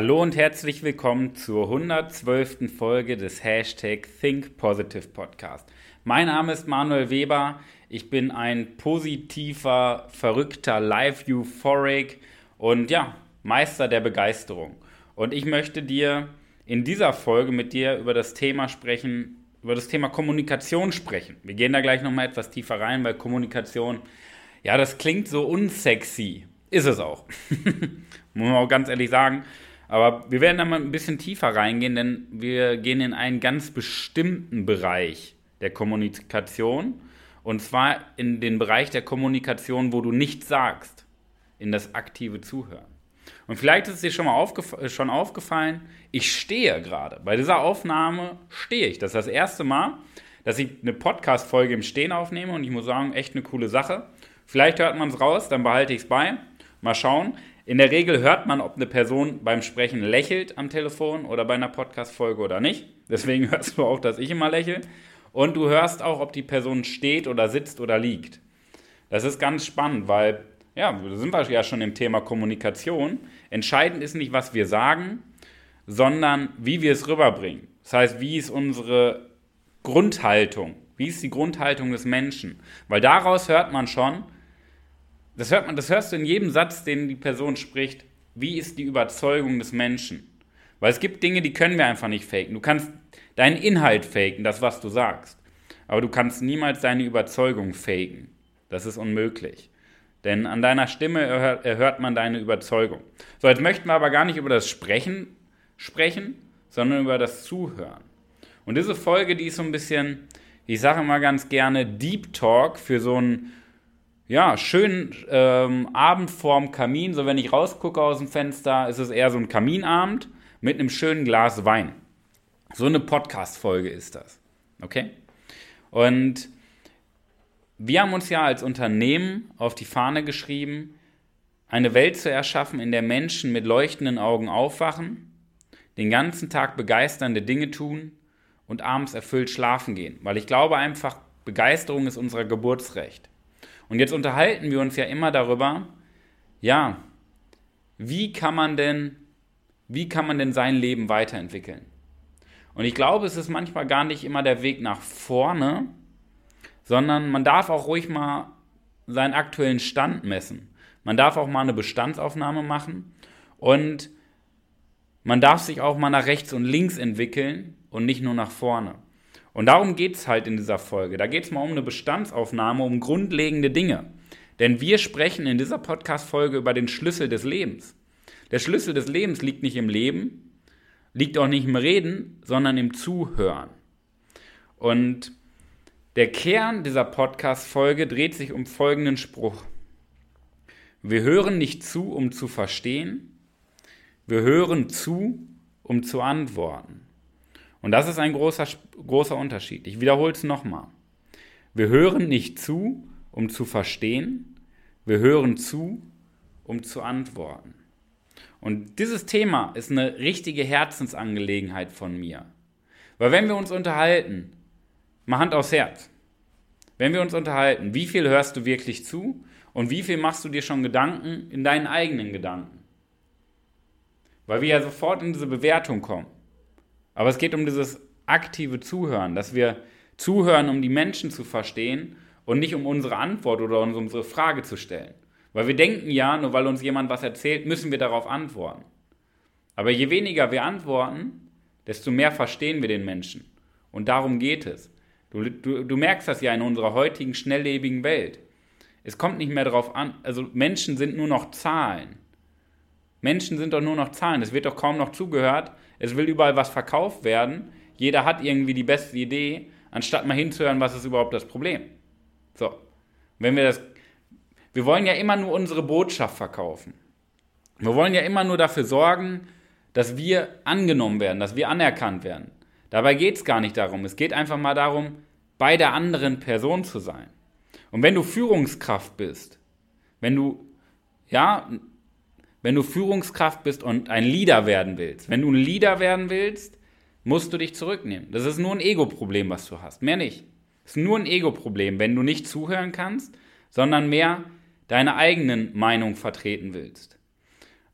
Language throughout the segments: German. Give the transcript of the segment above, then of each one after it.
Hallo und herzlich willkommen zur 112. Folge des Hashtag Think Positive Podcast. Mein Name ist Manuel Weber. Ich bin ein positiver, verrückter Live-Euphoric und ja, Meister der Begeisterung. Und ich möchte dir in dieser Folge mit dir über das Thema sprechen, über das Thema Kommunikation sprechen. Wir gehen da gleich nochmal etwas tiefer rein, weil Kommunikation, ja, das klingt so unsexy. Ist es auch. Muss man auch ganz ehrlich sagen. Aber wir werden da mal ein bisschen tiefer reingehen, denn wir gehen in einen ganz bestimmten Bereich der Kommunikation. Und zwar in den Bereich der Kommunikation, wo du nichts sagst, in das aktive Zuhören. Und vielleicht ist es dir schon mal aufgef schon aufgefallen, ich stehe gerade. Bei dieser Aufnahme stehe ich. Das ist das erste Mal, dass ich eine Podcast-Folge im Stehen aufnehme und ich muss sagen, echt eine coole Sache. Vielleicht hört man es raus, dann behalte ich es bei. Mal schauen. In der Regel hört man, ob eine Person beim Sprechen lächelt am Telefon oder bei einer Podcast-Folge oder nicht. Deswegen hörst du auch, dass ich immer lächle. Und du hörst auch, ob die Person steht oder sitzt oder liegt. Das ist ganz spannend, weil, ja, da sind wir ja schon im Thema Kommunikation. Entscheidend ist nicht, was wir sagen, sondern wie wir es rüberbringen. Das heißt, wie ist unsere Grundhaltung? Wie ist die Grundhaltung des Menschen? Weil daraus hört man schon, das hört man, das hörst du in jedem Satz, den die Person spricht. Wie ist die Überzeugung des Menschen? Weil es gibt Dinge, die können wir einfach nicht faken. Du kannst deinen Inhalt faken, das, was du sagst. Aber du kannst niemals deine Überzeugung faken. Das ist unmöglich. Denn an deiner Stimme erhört, erhört man deine Überzeugung. So, jetzt möchten wir aber gar nicht über das Sprechen sprechen, sondern über das Zuhören. Und diese Folge, die ist so ein bisschen, ich sage immer ganz gerne, Deep Talk für so einen ja, schönen ähm, Abend vorm Kamin. So, wenn ich rausgucke aus dem Fenster, ist es eher so ein Kaminabend mit einem schönen Glas Wein. So eine Podcast-Folge ist das. Okay? Und wir haben uns ja als Unternehmen auf die Fahne geschrieben, eine Welt zu erschaffen, in der Menschen mit leuchtenden Augen aufwachen, den ganzen Tag begeisternde Dinge tun und abends erfüllt schlafen gehen. Weil ich glaube einfach, Begeisterung ist unser Geburtsrecht. Und jetzt unterhalten wir uns ja immer darüber, ja, wie kann man denn, wie kann man denn sein Leben weiterentwickeln? Und ich glaube, es ist manchmal gar nicht immer der Weg nach vorne, sondern man darf auch ruhig mal seinen aktuellen Stand messen. Man darf auch mal eine Bestandsaufnahme machen und man darf sich auch mal nach rechts und links entwickeln und nicht nur nach vorne. Und darum geht es halt in dieser Folge. Da geht es mal um eine Bestandsaufnahme, um grundlegende Dinge. Denn wir sprechen in dieser Podcast-Folge über den Schlüssel des Lebens. Der Schlüssel des Lebens liegt nicht im Leben, liegt auch nicht im Reden, sondern im Zuhören. Und der Kern dieser Podcast-Folge dreht sich um folgenden Spruch. Wir hören nicht zu, um zu verstehen. Wir hören zu, um zu antworten. Und das ist ein großer, großer Unterschied. Ich wiederhole es nochmal. Wir hören nicht zu, um zu verstehen. Wir hören zu, um zu antworten. Und dieses Thema ist eine richtige Herzensangelegenheit von mir. Weil wenn wir uns unterhalten, mal Hand aufs Herz, wenn wir uns unterhalten, wie viel hörst du wirklich zu und wie viel machst du dir schon Gedanken in deinen eigenen Gedanken? Weil wir ja sofort in diese Bewertung kommen. Aber es geht um dieses aktive Zuhören, dass wir zuhören, um die Menschen zu verstehen und nicht um unsere Antwort oder um unsere Frage zu stellen. Weil wir denken ja, nur weil uns jemand was erzählt, müssen wir darauf antworten. Aber je weniger wir antworten, desto mehr verstehen wir den Menschen. Und darum geht es. Du, du, du merkst das ja in unserer heutigen schnelllebigen Welt. Es kommt nicht mehr darauf an, also Menschen sind nur noch Zahlen. Menschen sind doch nur noch Zahlen. Es wird doch kaum noch zugehört, es will überall was verkauft werden. Jeder hat irgendwie die beste Idee, anstatt mal hinzuhören, was ist überhaupt das Problem. So. Wenn wir das, wir wollen ja immer nur unsere Botschaft verkaufen. Wir wollen ja immer nur dafür sorgen, dass wir angenommen werden, dass wir anerkannt werden. Dabei geht es gar nicht darum. Es geht einfach mal darum, bei der anderen Person zu sein. Und wenn du Führungskraft bist, wenn du ja wenn du Führungskraft bist und ein Leader werden willst. Wenn du ein Leader werden willst, musst du dich zurücknehmen. Das ist nur ein Ego-Problem, was du hast. Mehr nicht. Es ist nur ein Ego-Problem, wenn du nicht zuhören kannst, sondern mehr deine eigenen Meinung vertreten willst.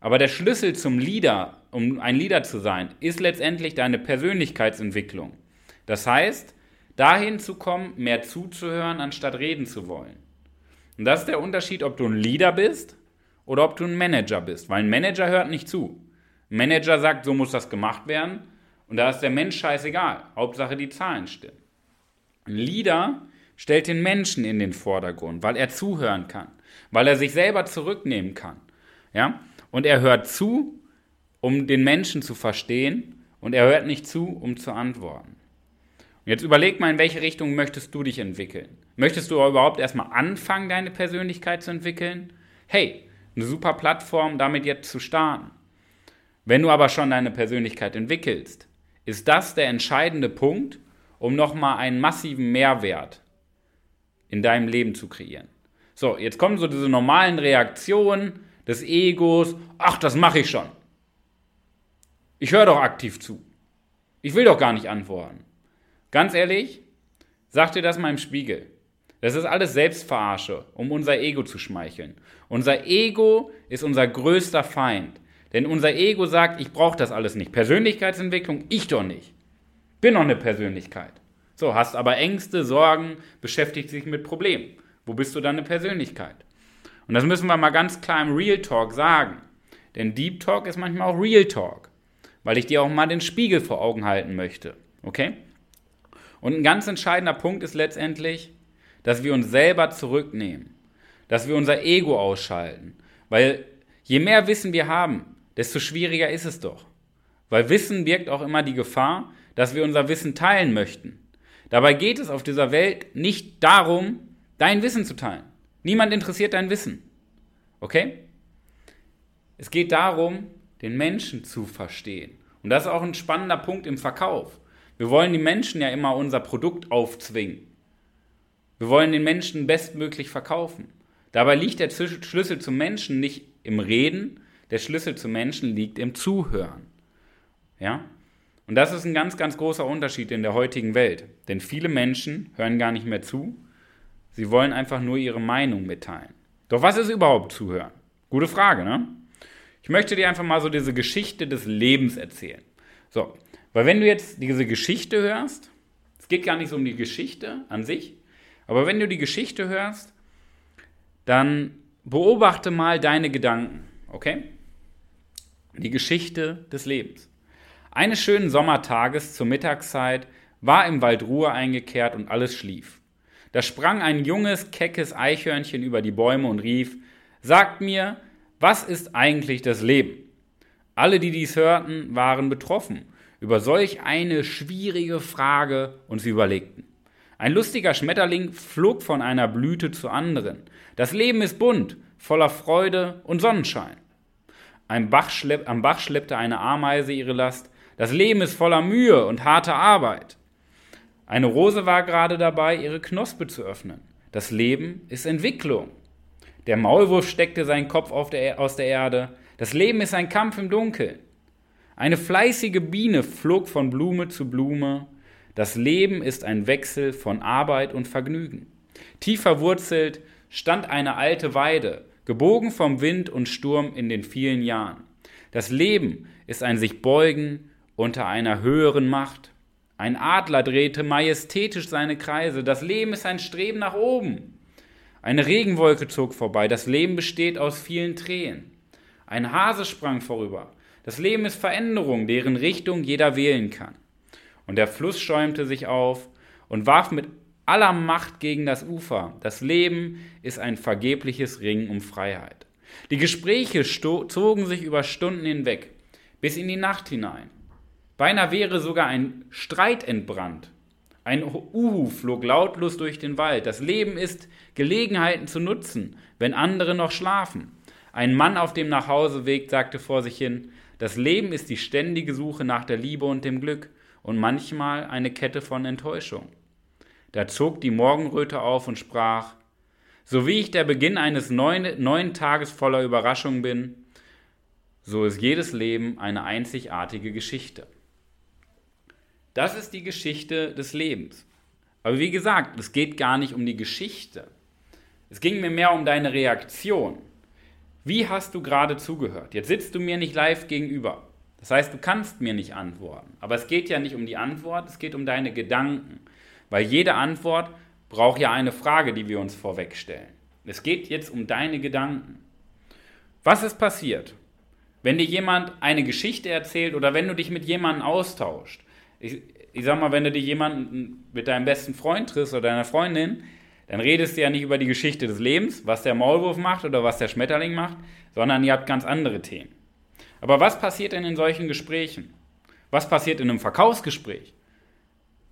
Aber der Schlüssel zum Leader um ein Leader zu sein, ist letztendlich deine Persönlichkeitsentwicklung. Das heißt, dahin zu kommen, mehr zuzuhören, anstatt reden zu wollen. Und das ist der Unterschied, ob du ein Leader bist oder ob du ein Manager bist. Weil ein Manager hört nicht zu. Ein Manager sagt, so muss das gemacht werden. Und da ist der Mensch scheißegal. Hauptsache die Zahlen stimmen. Ein Leader stellt den Menschen in den Vordergrund, weil er zuhören kann, weil er sich selber zurücknehmen kann. Ja? Und er hört zu, um den Menschen zu verstehen, und er hört nicht zu, um zu antworten. Und jetzt überleg mal, in welche Richtung möchtest du dich entwickeln? Möchtest du überhaupt erstmal anfangen, deine Persönlichkeit zu entwickeln? Hey, eine super Plattform, damit jetzt zu starten. Wenn du aber schon deine Persönlichkeit entwickelst, ist das der entscheidende Punkt, um nochmal einen massiven Mehrwert in deinem Leben zu kreieren. So, jetzt kommen so diese normalen Reaktionen des Egos. Ach, das mache ich schon. Ich höre doch aktiv zu. Ich will doch gar nicht antworten. Ganz ehrlich, sag dir das mal im Spiegel. Das ist alles Selbstverarsche, um unser Ego zu schmeicheln. Unser Ego ist unser größter Feind. Denn unser Ego sagt, ich brauche das alles nicht. Persönlichkeitsentwicklung, ich doch nicht. Bin doch eine Persönlichkeit. So, hast aber Ängste, Sorgen, beschäftigt sich mit Problemen. Wo bist du dann eine Persönlichkeit? Und das müssen wir mal ganz klar im Real Talk sagen. Denn Deep Talk ist manchmal auch Real Talk. Weil ich dir auch mal den Spiegel vor Augen halten möchte. Okay? Und ein ganz entscheidender Punkt ist letztendlich, dass wir uns selber zurücknehmen, dass wir unser Ego ausschalten. Weil je mehr Wissen wir haben, desto schwieriger ist es doch. Weil Wissen birgt auch immer die Gefahr, dass wir unser Wissen teilen möchten. Dabei geht es auf dieser Welt nicht darum, dein Wissen zu teilen. Niemand interessiert dein Wissen. Okay? Es geht darum, den Menschen zu verstehen. Und das ist auch ein spannender Punkt im Verkauf. Wir wollen die Menschen ja immer unser Produkt aufzwingen. Wir wollen den Menschen bestmöglich verkaufen. Dabei liegt der Schlüssel zum Menschen nicht im Reden, der Schlüssel zum Menschen liegt im Zuhören. Ja? Und das ist ein ganz, ganz großer Unterschied in der heutigen Welt. Denn viele Menschen hören gar nicht mehr zu. Sie wollen einfach nur ihre Meinung mitteilen. Doch was ist überhaupt Zuhören? Gute Frage, ne? Ich möchte dir einfach mal so diese Geschichte des Lebens erzählen. So, weil wenn du jetzt diese Geschichte hörst, es geht gar nicht so um die Geschichte an sich, aber wenn du die Geschichte hörst, dann beobachte mal deine Gedanken, okay? Die Geschichte des Lebens. Eines schönen Sommertages zur Mittagszeit war im Wald Ruhe eingekehrt und alles schlief. Da sprang ein junges, keckes Eichhörnchen über die Bäume und rief, Sagt mir, was ist eigentlich das Leben? Alle, die dies hörten, waren betroffen über solch eine schwierige Frage und sie überlegten. Ein lustiger Schmetterling flog von einer Blüte zur anderen. Das Leben ist bunt, voller Freude und Sonnenschein. Bach schlepp, am Bach schleppte eine Ameise ihre Last. Das Leben ist voller Mühe und harter Arbeit. Eine Rose war gerade dabei, ihre Knospe zu öffnen. Das Leben ist Entwicklung. Der Maulwurf steckte seinen Kopf der, aus der Erde. Das Leben ist ein Kampf im Dunkeln. Eine fleißige Biene flog von Blume zu Blume. Das Leben ist ein Wechsel von Arbeit und Vergnügen. Tief verwurzelt stand eine alte Weide, gebogen vom Wind und Sturm in den vielen Jahren. Das Leben ist ein sich beugen unter einer höheren Macht. Ein Adler drehte majestätisch seine Kreise. Das Leben ist ein Streben nach oben. Eine Regenwolke zog vorbei. Das Leben besteht aus vielen Tränen. Ein Hase sprang vorüber. Das Leben ist Veränderung, deren Richtung jeder wählen kann. Und der Fluss schäumte sich auf und warf mit aller Macht gegen das Ufer. Das Leben ist ein vergebliches Ringen um Freiheit. Die Gespräche zogen sich über Stunden hinweg, bis in die Nacht hinein. Beinahe wäre sogar ein Streit entbrannt. Ein Uhu flog lautlos durch den Wald. Das Leben ist, Gelegenheiten zu nutzen, wenn andere noch schlafen. Ein Mann auf dem Nachhauseweg sagte vor sich hin, das Leben ist die ständige Suche nach der Liebe und dem Glück und manchmal eine Kette von Enttäuschung. Da zog die Morgenröte auf und sprach, so wie ich der Beginn eines neuen, neuen Tages voller Überraschung bin, so ist jedes Leben eine einzigartige Geschichte. Das ist die Geschichte des Lebens. Aber wie gesagt, es geht gar nicht um die Geschichte. Es ging mir mehr um deine Reaktion. Wie hast du gerade zugehört? Jetzt sitzt du mir nicht live gegenüber. Das heißt, du kannst mir nicht antworten. Aber es geht ja nicht um die Antwort, es geht um deine Gedanken. Weil jede Antwort braucht ja eine Frage, die wir uns vorwegstellen. Es geht jetzt um deine Gedanken. Was ist passiert, wenn dir jemand eine Geschichte erzählt oder wenn du dich mit jemandem austauscht? Ich, ich sag mal, wenn du dich jemanden mit deinem besten Freund triffst oder deiner Freundin, dann redest du ja nicht über die Geschichte des Lebens, was der Maulwurf macht oder was der Schmetterling macht, sondern ihr habt ganz andere Themen. Aber was passiert denn in solchen Gesprächen? Was passiert in einem Verkaufsgespräch?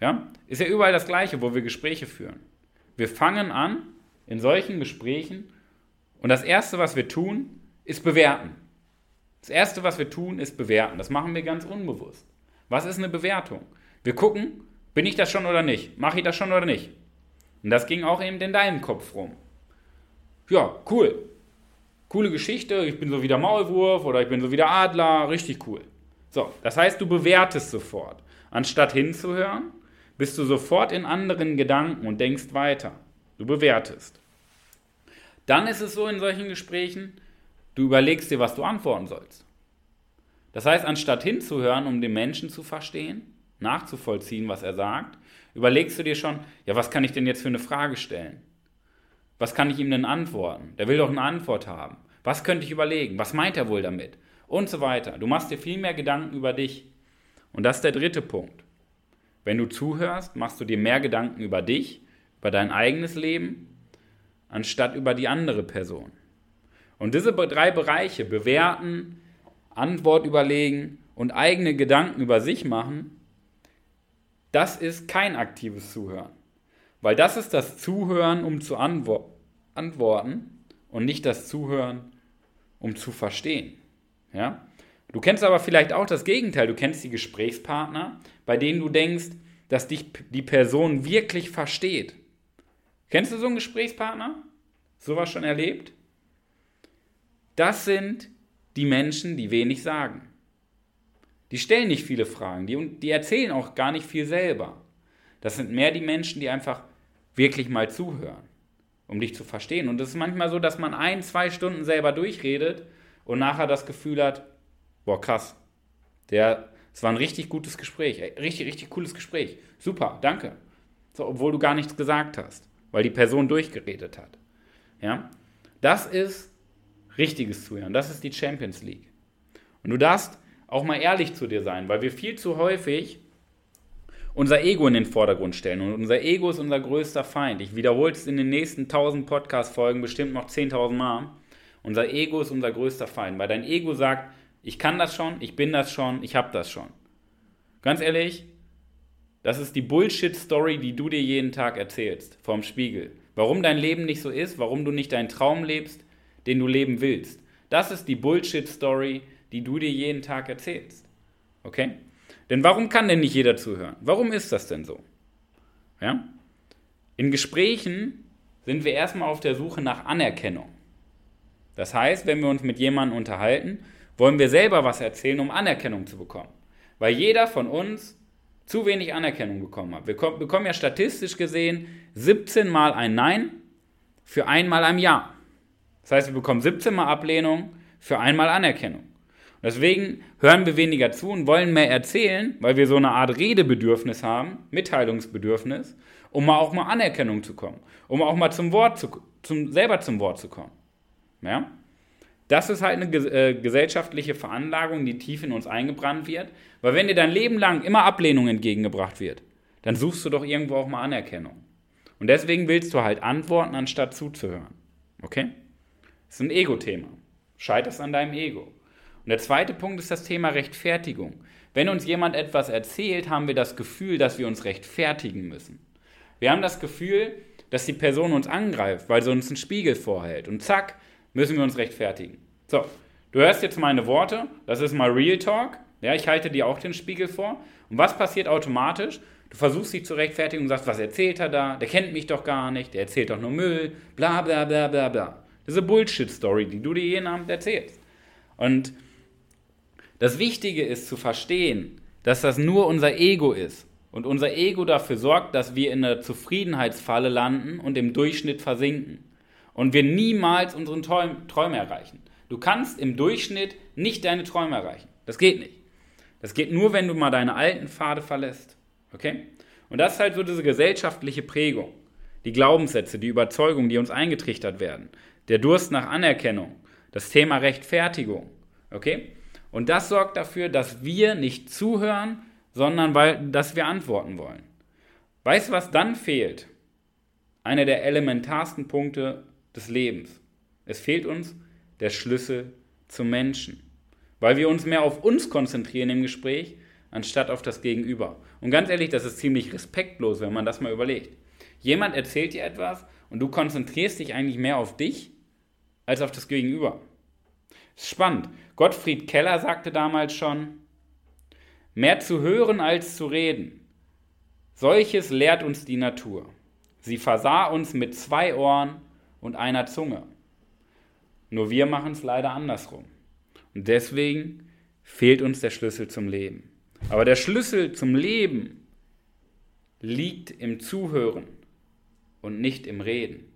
Ja, ist ja überall das Gleiche, wo wir Gespräche führen. Wir fangen an in solchen Gesprächen und das Erste, was wir tun, ist bewerten. Das Erste, was wir tun, ist bewerten. Das machen wir ganz unbewusst. Was ist eine Bewertung? Wir gucken, bin ich das schon oder nicht? Mache ich das schon oder nicht? Und das ging auch eben in deinem Kopf rum. Ja, cool. Coole Geschichte, ich bin so wie der Maulwurf oder ich bin so wie der Adler, richtig cool. So, das heißt, du bewertest sofort. Anstatt hinzuhören, bist du sofort in anderen Gedanken und denkst weiter. Du bewertest. Dann ist es so in solchen Gesprächen, du überlegst dir, was du antworten sollst. Das heißt, anstatt hinzuhören, um den Menschen zu verstehen, nachzuvollziehen, was er sagt, überlegst du dir schon, ja, was kann ich denn jetzt für eine Frage stellen? Was kann ich ihm denn antworten? Der will doch eine Antwort haben. Was könnte ich überlegen? Was meint er wohl damit? Und so weiter. Du machst dir viel mehr Gedanken über dich. Und das ist der dritte Punkt. Wenn du zuhörst, machst du dir mehr Gedanken über dich, über dein eigenes Leben, anstatt über die andere Person. Und diese drei Bereiche, bewerten, Antwort überlegen und eigene Gedanken über sich machen, das ist kein aktives Zuhören. Weil das ist das Zuhören, um zu antwo antworten und nicht das Zuhören, um zu verstehen. Ja? Du kennst aber vielleicht auch das Gegenteil. Du kennst die Gesprächspartner, bei denen du denkst, dass dich die Person wirklich versteht. Kennst du so einen Gesprächspartner? Sowas schon erlebt? Das sind die Menschen, die wenig sagen. Die stellen nicht viele Fragen, die, die erzählen auch gar nicht viel selber. Das sind mehr die Menschen, die einfach wirklich mal zuhören, um dich zu verstehen. Und es ist manchmal so, dass man ein, zwei Stunden selber durchredet und nachher das Gefühl hat, boah, krass, der, es war ein richtig gutes Gespräch, richtig, richtig cooles Gespräch. Super, danke. So, obwohl du gar nichts gesagt hast, weil die Person durchgeredet hat. Ja? Das ist richtiges Zuhören. Das ist die Champions League. Und du darfst auch mal ehrlich zu dir sein, weil wir viel zu häufig unser Ego in den Vordergrund stellen. Und unser Ego ist unser größter Feind. Ich wiederhole es in den nächsten 1000 Podcast-Folgen bestimmt noch 10.000 Mal. Unser Ego ist unser größter Feind, weil dein Ego sagt, ich kann das schon, ich bin das schon, ich habe das schon. Ganz ehrlich, das ist die Bullshit-Story, die du dir jeden Tag erzählst, vorm Spiegel. Warum dein Leben nicht so ist, warum du nicht deinen Traum lebst, den du leben willst. Das ist die Bullshit-Story, die du dir jeden Tag erzählst. Okay? Denn warum kann denn nicht jeder zuhören? Warum ist das denn so? Ja? In Gesprächen sind wir erstmal auf der Suche nach Anerkennung. Das heißt, wenn wir uns mit jemandem unterhalten, wollen wir selber was erzählen, um Anerkennung zu bekommen. Weil jeder von uns zu wenig Anerkennung bekommen hat. Wir bekommen ja statistisch gesehen 17 Mal ein Nein für einmal ein Ja. Das heißt, wir bekommen 17 Mal Ablehnung für einmal Anerkennung. Deswegen hören wir weniger zu und wollen mehr erzählen, weil wir so eine Art Redebedürfnis haben, Mitteilungsbedürfnis, um mal auch mal Anerkennung zu kommen, um auch mal zum Wort zu, zum, selber zum Wort zu kommen. Ja? Das ist halt eine äh, gesellschaftliche Veranlagung, die tief in uns eingebrannt wird, weil wenn dir dein Leben lang immer Ablehnung entgegengebracht wird, dann suchst du doch irgendwo auch mal Anerkennung. Und deswegen willst du halt antworten, anstatt zuzuhören. Okay? Das ist ein Ego-Thema. Scheiterst an deinem Ego. Und der zweite Punkt ist das Thema Rechtfertigung. Wenn uns jemand etwas erzählt, haben wir das Gefühl, dass wir uns rechtfertigen müssen. Wir haben das Gefühl, dass die Person uns angreift, weil sie uns einen Spiegel vorhält. Und zack, müssen wir uns rechtfertigen. So, du hörst jetzt meine Worte, das ist mal Real Talk. Ja, ich halte dir auch den Spiegel vor. Und was passiert automatisch? Du versuchst dich zu rechtfertigen und sagst, was erzählt er da? Der kennt mich doch gar nicht, der erzählt doch nur Müll, bla bla bla bla bla. Das ist eine Bullshit-Story, die du dir jeden Abend erzählst. Und das Wichtige ist zu verstehen, dass das nur unser Ego ist und unser Ego dafür sorgt, dass wir in einer Zufriedenheitsfalle landen und im Durchschnitt versinken und wir niemals unseren Träume erreichen. Du kannst im Durchschnitt nicht deine Träume erreichen. Das geht nicht. Das geht nur, wenn du mal deine alten Pfade verlässt. Okay? Und das ist halt so diese gesellschaftliche Prägung. Die Glaubenssätze, die Überzeugungen, die uns eingetrichtert werden. Der Durst nach Anerkennung. Das Thema Rechtfertigung. Okay? Und das sorgt dafür, dass wir nicht zuhören, sondern weil, dass wir antworten wollen. Weißt du, was dann fehlt? Einer der elementarsten Punkte des Lebens. Es fehlt uns der Schlüssel zum Menschen. Weil wir uns mehr auf uns konzentrieren im Gespräch, anstatt auf das Gegenüber. Und ganz ehrlich, das ist ziemlich respektlos, wenn man das mal überlegt. Jemand erzählt dir etwas und du konzentrierst dich eigentlich mehr auf dich als auf das Gegenüber. Ist spannend. Gottfried Keller sagte damals schon, mehr zu hören als zu reden. Solches lehrt uns die Natur. Sie versah uns mit zwei Ohren und einer Zunge. Nur wir machen es leider andersrum. Und deswegen fehlt uns der Schlüssel zum Leben. Aber der Schlüssel zum Leben liegt im Zuhören und nicht im Reden.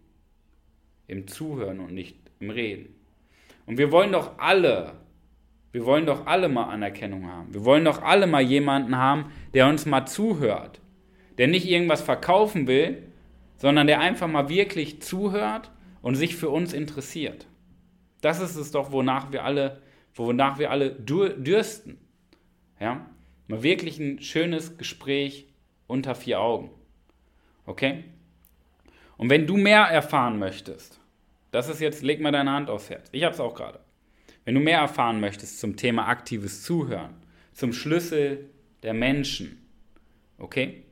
Im Zuhören und nicht im Reden. Und wir wollen doch alle, wir wollen doch alle mal Anerkennung haben. Wir wollen doch alle mal jemanden haben, der uns mal zuhört. Der nicht irgendwas verkaufen will, sondern der einfach mal wirklich zuhört und sich für uns interessiert. Das ist es doch, wonach wir alle, wonach wir alle dürsten. Ja? Mal wirklich ein schönes Gespräch unter vier Augen. Okay? Und wenn du mehr erfahren möchtest, das ist jetzt, leg mal deine Hand aufs Herz. Ich habe es auch gerade. Wenn du mehr erfahren möchtest zum Thema aktives Zuhören, zum Schlüssel der Menschen, okay?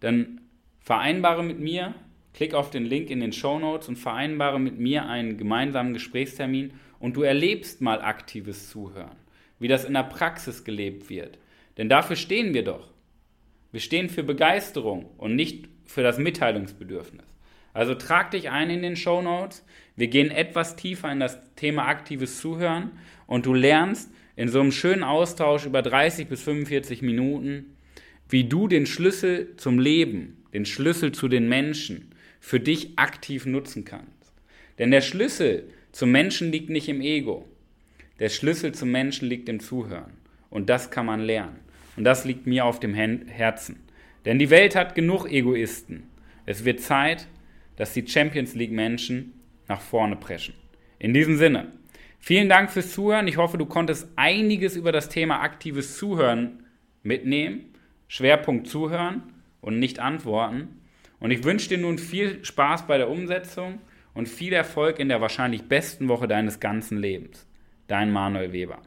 Dann vereinbare mit mir, klick auf den Link in den Show Notes und vereinbare mit mir einen gemeinsamen Gesprächstermin und du erlebst mal aktives Zuhören, wie das in der Praxis gelebt wird. Denn dafür stehen wir doch. Wir stehen für Begeisterung und nicht für das Mitteilungsbedürfnis. Also trag dich ein in den Show Notes. Wir gehen etwas tiefer in das Thema aktives Zuhören und du lernst in so einem schönen Austausch über 30 bis 45 Minuten, wie du den Schlüssel zum Leben den Schlüssel zu den Menschen für dich aktiv nutzen kannst. Denn der Schlüssel zum Menschen liegt nicht im Ego. Der Schlüssel zum Menschen liegt im Zuhören. Und das kann man lernen. Und das liegt mir auf dem Herzen. Denn die Welt hat genug Egoisten. Es wird Zeit, dass die Champions League Menschen nach vorne preschen. In diesem Sinne, vielen Dank fürs Zuhören. Ich hoffe, du konntest einiges über das Thema aktives Zuhören mitnehmen. Schwerpunkt Zuhören und nicht antworten. Und ich wünsche dir nun viel Spaß bei der Umsetzung und viel Erfolg in der wahrscheinlich besten Woche deines ganzen Lebens. Dein Manuel Weber.